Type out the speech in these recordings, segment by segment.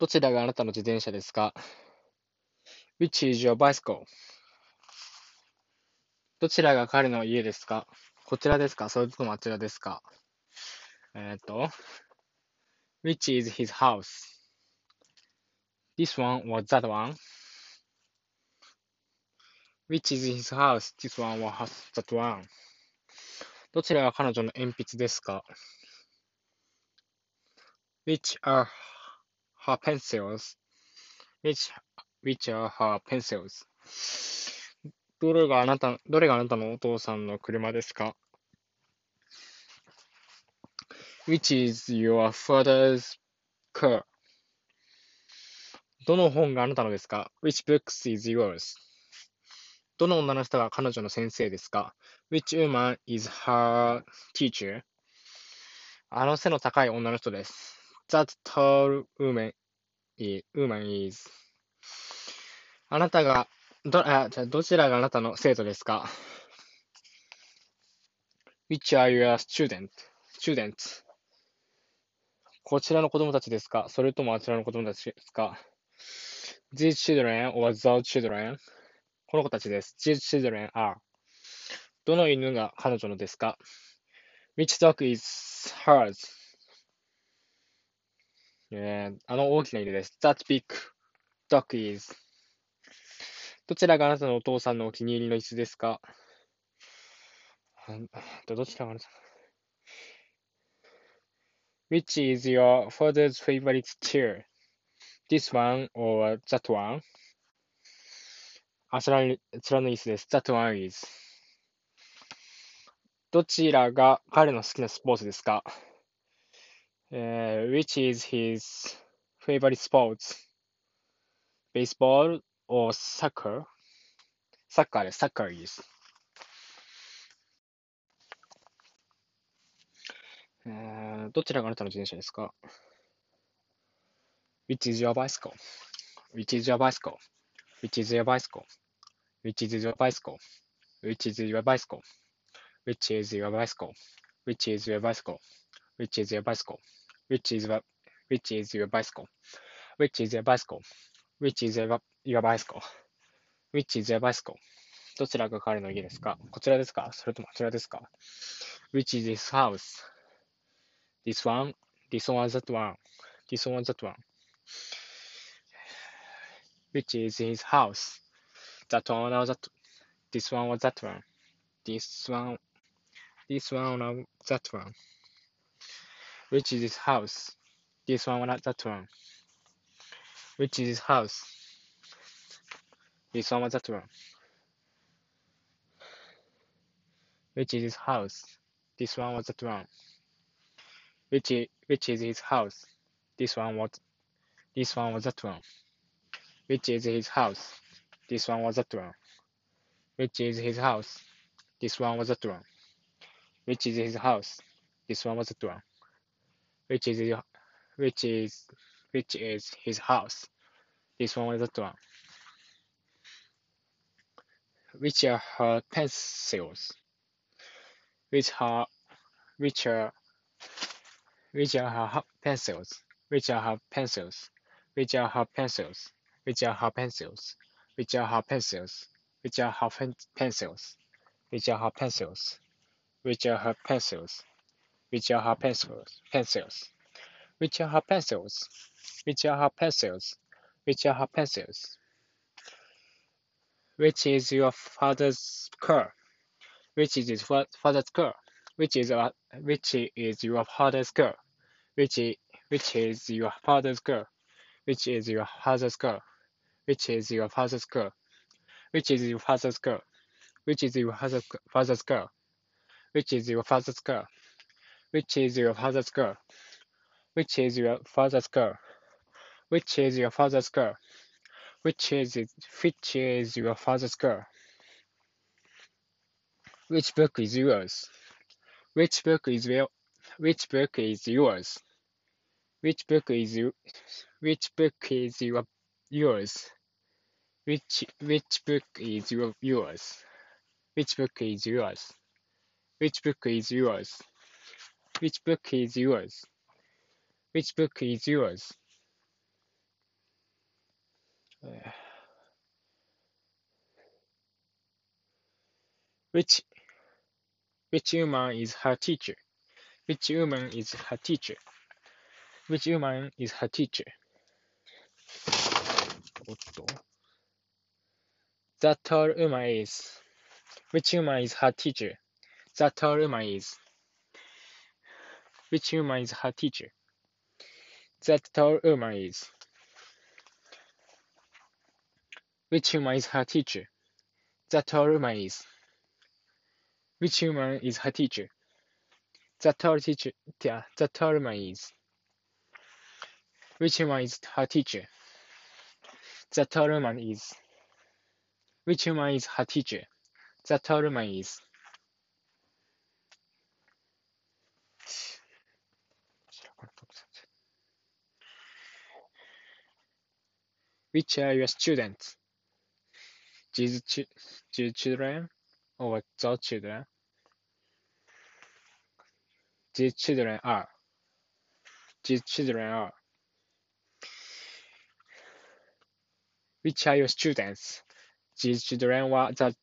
どちらがあなたの自転車ですか ?Which is your bicycle? どちらが彼の家ですかこちらですかそれともあちらですかえっ、と、Which is his house?This one or that one?Which is his house? This one or that one? どちらが彼女の鉛筆ですか ?Which are her pencils? Which, which are her pencils? どれがあなた、どれがあなたのお父さんの車ですか ?Which is your father's car? どの本があなたのですか ?Which books is yours? どの女の人が彼女の先生ですか ?Which woman is her teacher? あの背の高い女の人です。That tall woman is. あなたがど、あ、じゃどちらがあなたの生徒ですか ?Which are your student? students? こちらの子供たちですかそれともあちらの子供たちですか ?These children or those children? この子たちです。These children are. どの犬が彼女のですか ?Which dog is hers? えー、あの大きな犬です。That big dog is. どちらがあなたのお父さんのお気に入りの椅子ですかどちらがあなた Which is your father's favorite chair? This one or that one? あちらの椅子です。That one is. どちらが彼の好きなスポーツですか、uh, which is his favorite sports, baseball or soccer. Soccer, soccer is. Uh, ?Which is your bicycle?Which is your bicycle?Which is your bicycle?Which is your bicycle?Which is your bicycle?Which is your bicycle?Which is your bicycle?Which is your bicycle? Which is a, which is your bicycle? Which is your bicycle? Which is your your bicycle? Which is your bicycle? どちらが彼の家ですかこちらですかそれともあちらですか ?Which is this house? This one, this one, that one, this one, that one. Which is his house? That one or that, this one or that one. This one, this one or that one. Which is his house? This one or that one. Which is his house? This one or that one. Which is his house? This one was that one. Which is, which is his house? This one was this one was that one. Which is his house? This one was that one. Which is his house? This one was that one. Which is his house? This one was that one. Which is which is which is his house? This one was that one. Which are her pencils? Which are which are which are her pencils? Which are her pencils? Which are her pencils? Which are her pencils? Which are her pencils? Which are her pencils? Which are her pencils? Which are her pencils? Which are her pencils? Pencils. Which are her pencils? Which are her pencils? Which are her pencils? Which is your father's car? Which is his father's car? Which is a, which is your father's girl? Which is, which is your father's girl? Which is your father's girl? Which is your father's girl? Which is your father's girl? Which is your father's father's girl? Which is your father's girl? Which is your father's girl? Which is your father's girl? Which is your father's girl? Which is which is your father's girl? Which book is yours? Which book is well, which book is yours? Which book is you, which book is your yours? Which which book is your yours? Which book is yours? Which book is yours? Which book is yours? Which book is yours? Uh, which which woman is her teacher? Which woman is her teacher? Which woman is her teacher? おっと。That tall woman is. Which woman is her teacher? That tall woman is. Which woman is her teacher? That tall woman is. Which woman is her teacher? That tall woman is. Which woman is her teacher? That tall teacher, yeah, that tall woman is. Which woman is her teacher? That tall woman is. Which woman is her teacher? That tall woman is. Which are your students? These, chi- these children or the children? These children are. These children are. Which are your students? These children were the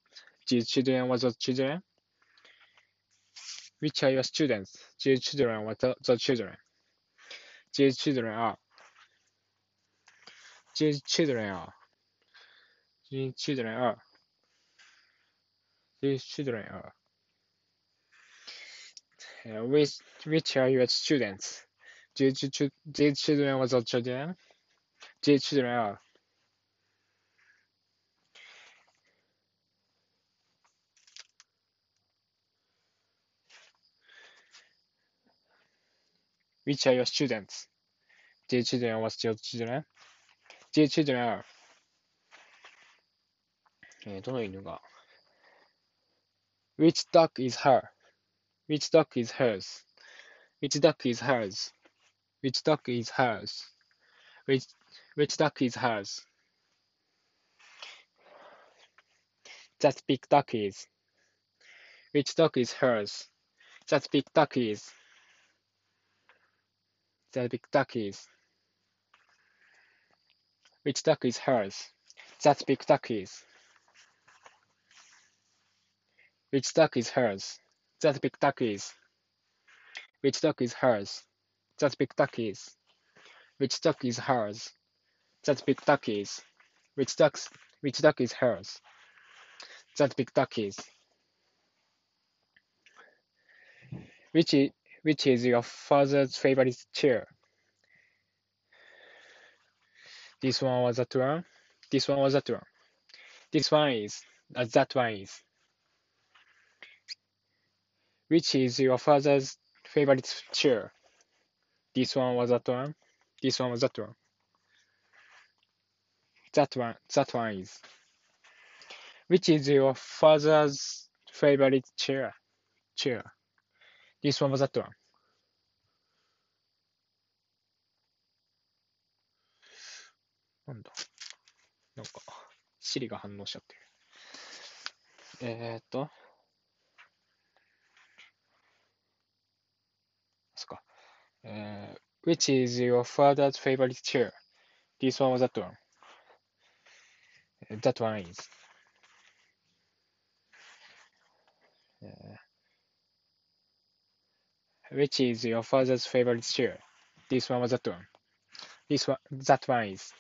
these children were the children. Which are your students? These children were the, the children. These children are. Children are. These children are. These children are. Uh, which, which are your students? These, chil- these children were the children. These children are. Which are your students? These children was your children. These children are. えーどの犬が Which duck is her? Which duck is hers? Which duck is hers? Which duck is hers? Which, which duck is hers? That big duck is. Which duck is hers? That big duck is. That big duck is. Which duck is hers? That big duck is. Which duck is hers? That big duck is. Which duck is hers? That big duck is. Which duck is hers? That big duck is. Which ducks which duck is hers? That big duck is. Which is, which is your father's favorite chair? This one was that one. This one was that one. This one is. Uh, that one is. Which is your father's favorite chair? This one was that one. This one was that one. That one. That one is. Which is your father's favorite chair? Chair. This one was that one. なんだなんか、シリが反応しちゃってる。えーっと。そっか。えー、which is your father's favorite chair? This one or that one? That one is. えー Which is your father's favorite chair? This one or that one? This one, that one is.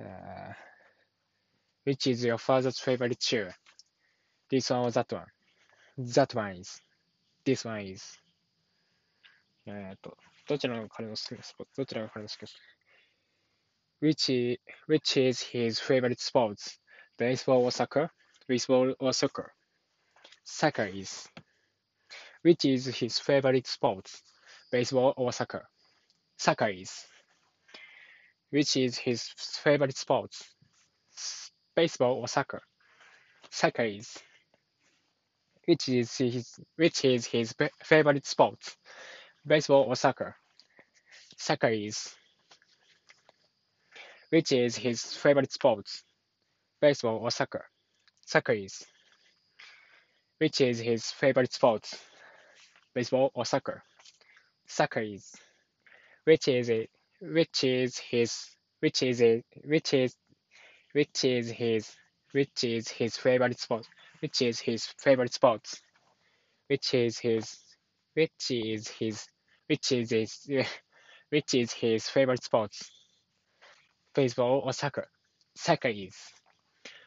Uh, which is your father's favorite shoe? This one or that one? That one is. This one is. Uh, えっと、どちらが彼の好きなスポーツどちらが彼の好きなスポーツ which, which is his favorite sports? Baseball or soccer? Baseball or soccer? Soccer is. Which is his favorite sports? Baseball or soccer? Soccer is. Which is his favorite sports? Baseball or soccer? Soccer is. Which is his which is his fa- favorite sports? Baseball or soccer? Soccer is. Which is his favorite sports? Baseball or soccer? Soccer is. Which is his favorite sports? Baseball or soccer? Soccer is. Which is it? Which is his which is a, which is which is his which is his favorite sport which is his favorite sports which is his which is his which is his which is his favorite sports. Baseball or soccer? Soccer is.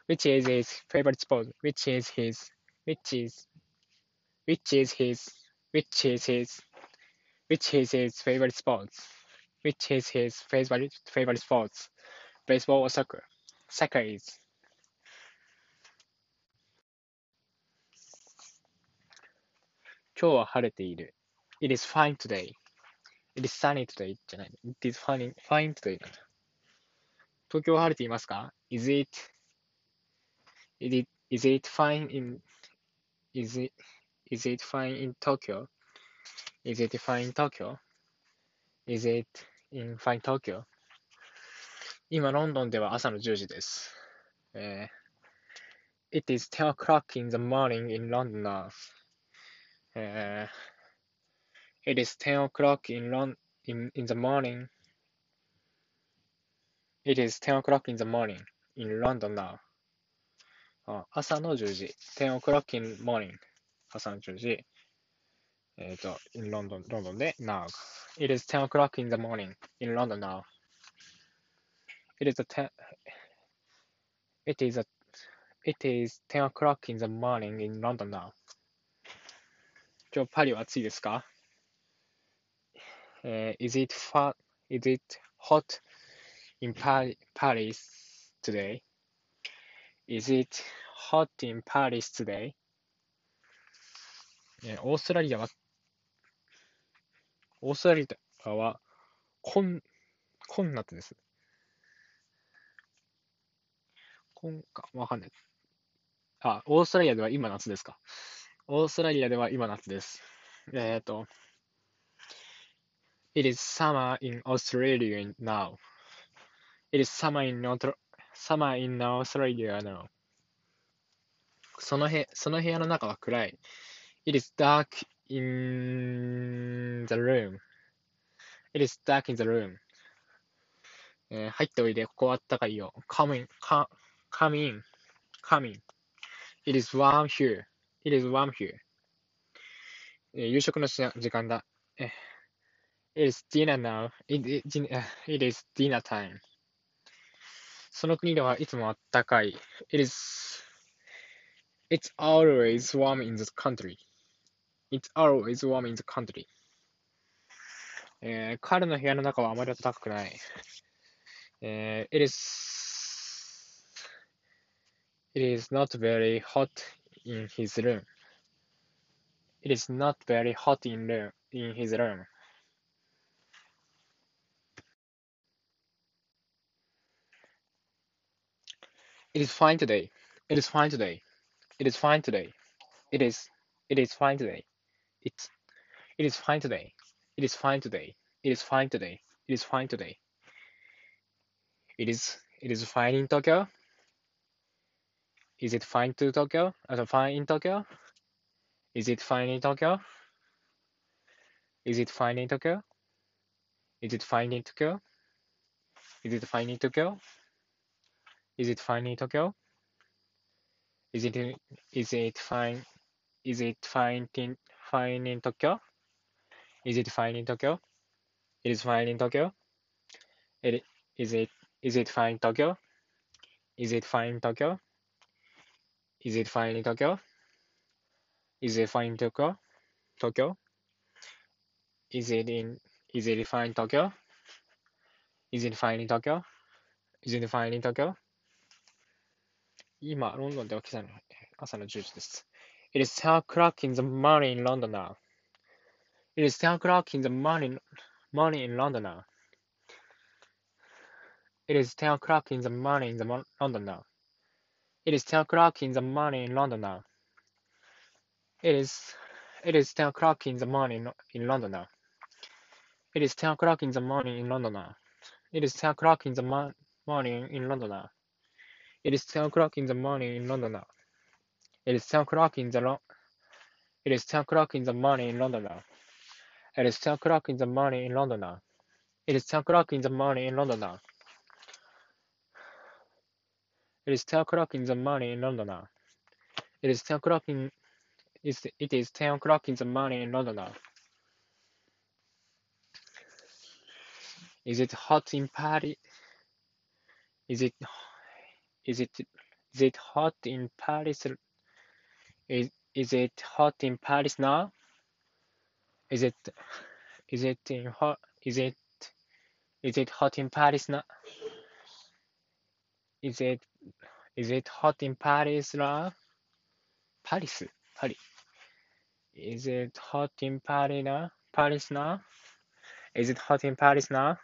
Which is his favorite sport which is his which is which is his which is his which is his favorite sports which is his favorite favorite sports baseball or soccer soccer is 今日は晴れている。It is fine today. It is sunny today じゃない。It is fine, fine today なんだ。東京は晴れていますか ?Is it, is it, is it fine in, is it, is it fine in Tokyo? Is it fine in Tokyo? Is it in fine Tokyo? 今、ロンドンでは朝の10時です。えー It is 10 o'clock in the morning in London now. えー It is 10 o'clock in, Lon in, in the morning. It is 10 o'clock in the morning in London now. あ朝の10時。10 o'clock in morning. 朝の10時。えっ、と、in London, ロンドンで now. It is 10 o'clock in the morning in London now. It is a 10 It is a It is 10 o'clock in the morning in London now. 今日パリは暑いですかえー Is it far, is it hot in Paris, Paris today? Is it hot in Paris today? えーオーストラリアは、オーストラリアは、こん、こん夏です。こんか、わかんない。あ、オーストラリアでは今夏ですか。オーストラリアでは今夏です。えっ、ーと、It is summer in Australia now. It is summer in, Auto- summer in Australia now. そのへその部屋の中は暗い。It is dark in the room. It is dark in the room. えー入っておいで、ここは暖かいよ。Come in, come, come in, come in. It is warm here. It is warm here. えー夕食の時間だ。えー It is dinner now. It, it, it is dinner time. その国ではいつも暖かい。It is, it's always warm in the country. It's always warm in the country. えー彼の部屋の中はあまり暖かくない。えー it is, it is not very hot in his room. It is not very hot in, room, in his room. It is fine today. It is fine today. It is fine today. It is. It is fine today. It's. It is fine today. It is fine today. It is fine today. It is fine today. It is. It is fine in Tokyo. Is it fine to Tokyo? Uh, fine in Tokyo? Is it fine in Tokyo? Is it fine in Tokyo? Is it fine in Tokyo? Is it fine in Tokyo? Is it fine in Tokyo? Is it is it fine? Is it fine in fine in Tokyo? Is it fine in Tokyo? It is fine in Tokyo. It is it is it fine in Tokyo? Is it fine in Tokyo? Is it fine in Tokyo? Is it fine in Tokyo? Tokyo? Is it in is it fine in Tokyo? Is it fine in Tokyo? Is it fine in Tokyo? 今、ロンドンでは今朝の朝の10時です。 It is 10 o'clock in the morning in London now. It is 10 o'clock in the morning, morning in London now. It is 10 o'clock in the morning in the mo- London now. It is 10 o'clock in the morning in London now. It is it is 10 o'clock in the morning in London now. It is 10 o'clock in the morning in London now. It is 10 o'clock in the mo- morning in London now. It is 10 o'clock in the morning in London now. It is 10 o'clock in the It is 10 o'clock in the morning in London now. It is 10 o'clock in the morning in London now. It is 10 o'clock in the morning in London now. It is ten o'clock in the morning in London now. It is ten o'clock in it is ten o'clock in the morning in London now. Is it hot in Paris? Is it is it is it hot in Paris? Is is it hot in Paris now? Is it is it in hot is it is it hot in Paris now? Is it is it hot in Paris now? Paris, Paris. Is it hot in Paris now? Paris now? Is it hot in Paris now?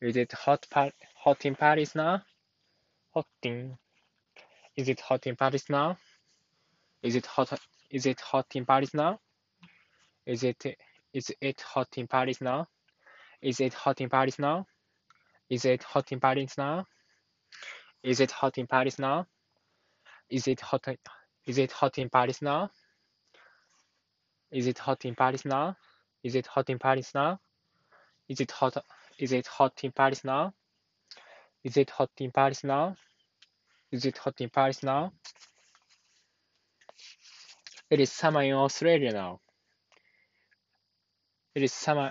Is it hot pa hot in Paris now? Hot in. Is it hot in Paris now? Is it hot? Is it hot in Paris now? Is it is it hot in Paris now? Is it hot in Paris now? Is it hot in Paris now? Is it hot in Paris now? Is it hot? Is it hot in Paris now? Is it hot in Paris now? Is it hot in Paris now? Is it hot? Is it hot in Paris now? Is it hot in Paris now? Is it hot in Paris now? It is summer in Australia now. It is summer.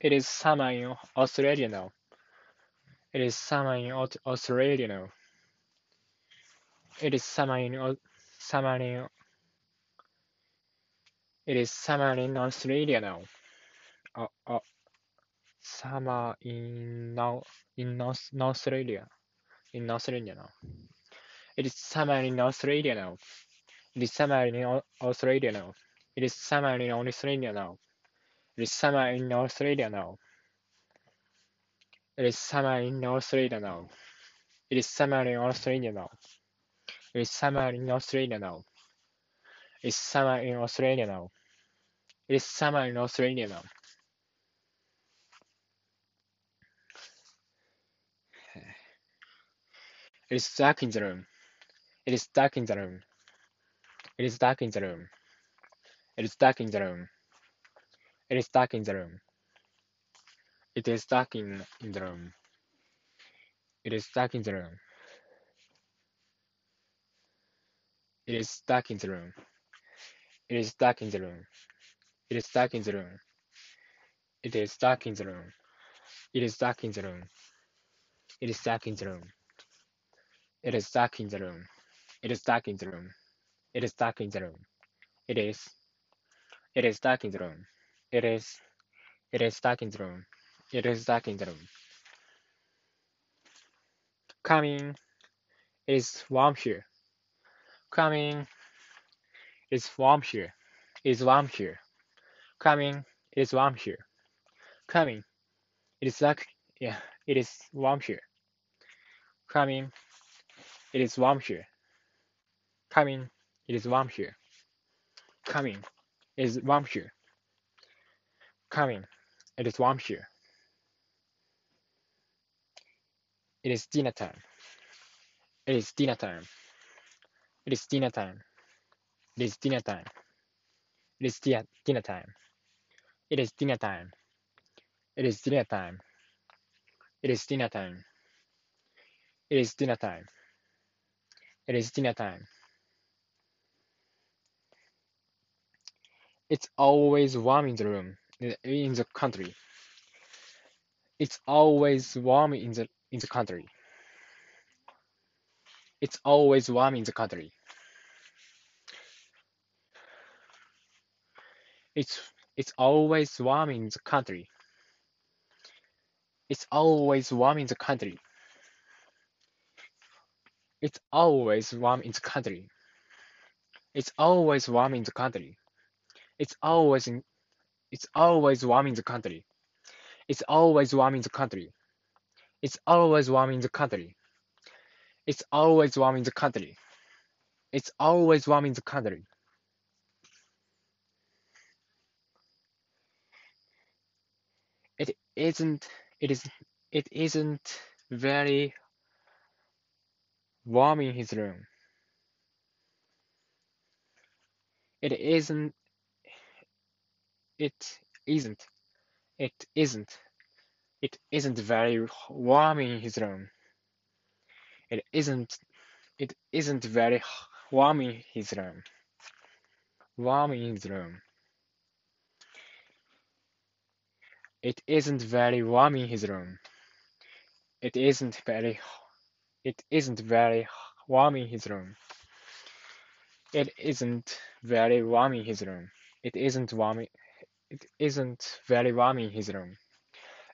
It is summer in Australia now. It is summer in Australia now. It is summer in summer in. It is summer in Australia now. Uh, uh, summer in now in North Australia. In Australia now. It is summer in Australia now. It is summer in Australia now. It is summer in Australia now. It is summer in Australia now. It is summer in Australia now. It is summer in Australia now. It is summer in Australia now. It is summer in Australia now. It is summer in Australia now. It is dark in the room. It is dark in the room. It is dark in the room. It is dark in the room. It is dark in the room. It is dark in, in the room. It is dark in the room. It is dark in the room. It is dark in the room. It is dark in the room. It is dark in the room. It is dark in the room. It is dark in the room. It is dark in the room. It is dark in the room. It is dark in the room. It is. It is dark in the room. It is. It is dark in the room. It is dark in the room. Coming. It is warm here. Coming. It's warm here. It's warm here. Coming. It's warm here. Coming. It is dark. Yeah. It is warm here. Coming. It is warm here. Coming. It is warm here. Coming. It is warm here. Coming. It is warm here. It is dinner time. It is dinner time. It is dinner time. It is dinner time. It is dinner time. It is dinner time. It is dinner time. It is dinner time. It is dinner time. It is dinner time. It's always warm in the room, in the country. It's always warm in the in the country. It's always warm in the country. It's it's always warm in the country. It's always warm in the country. It's always warm in the country. It's always warm in the country. It's always in, it's always warm in the country. It's always warm in the country. It's always warm in the country. It's always warm in the country. It's always warm in the country. It isn't it is it isn't very warm in his room. It isn't. It isn't. It isn't. It isn't very warm in his room. It isn't it isn't very warm in his room. Warm in his room. It isn't very warm in his room. It isn't very it isn't very warm in his room. It isn't very warm in his room. It isn't warm it isn't very warm in his room.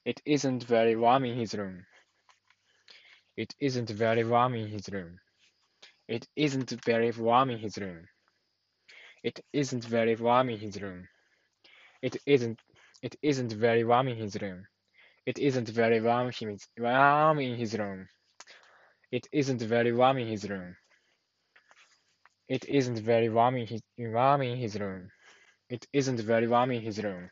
It isn't very warm in his room. It isn't very warm in his room. It isn't very warm in his room. It isn't very warm in his room. It isn't it isn't very warm in his room. It isn't very warm warm in his room. It isn't very warm in his room. It isn't very warm in his in warm in his room. It isn't very warm in his room.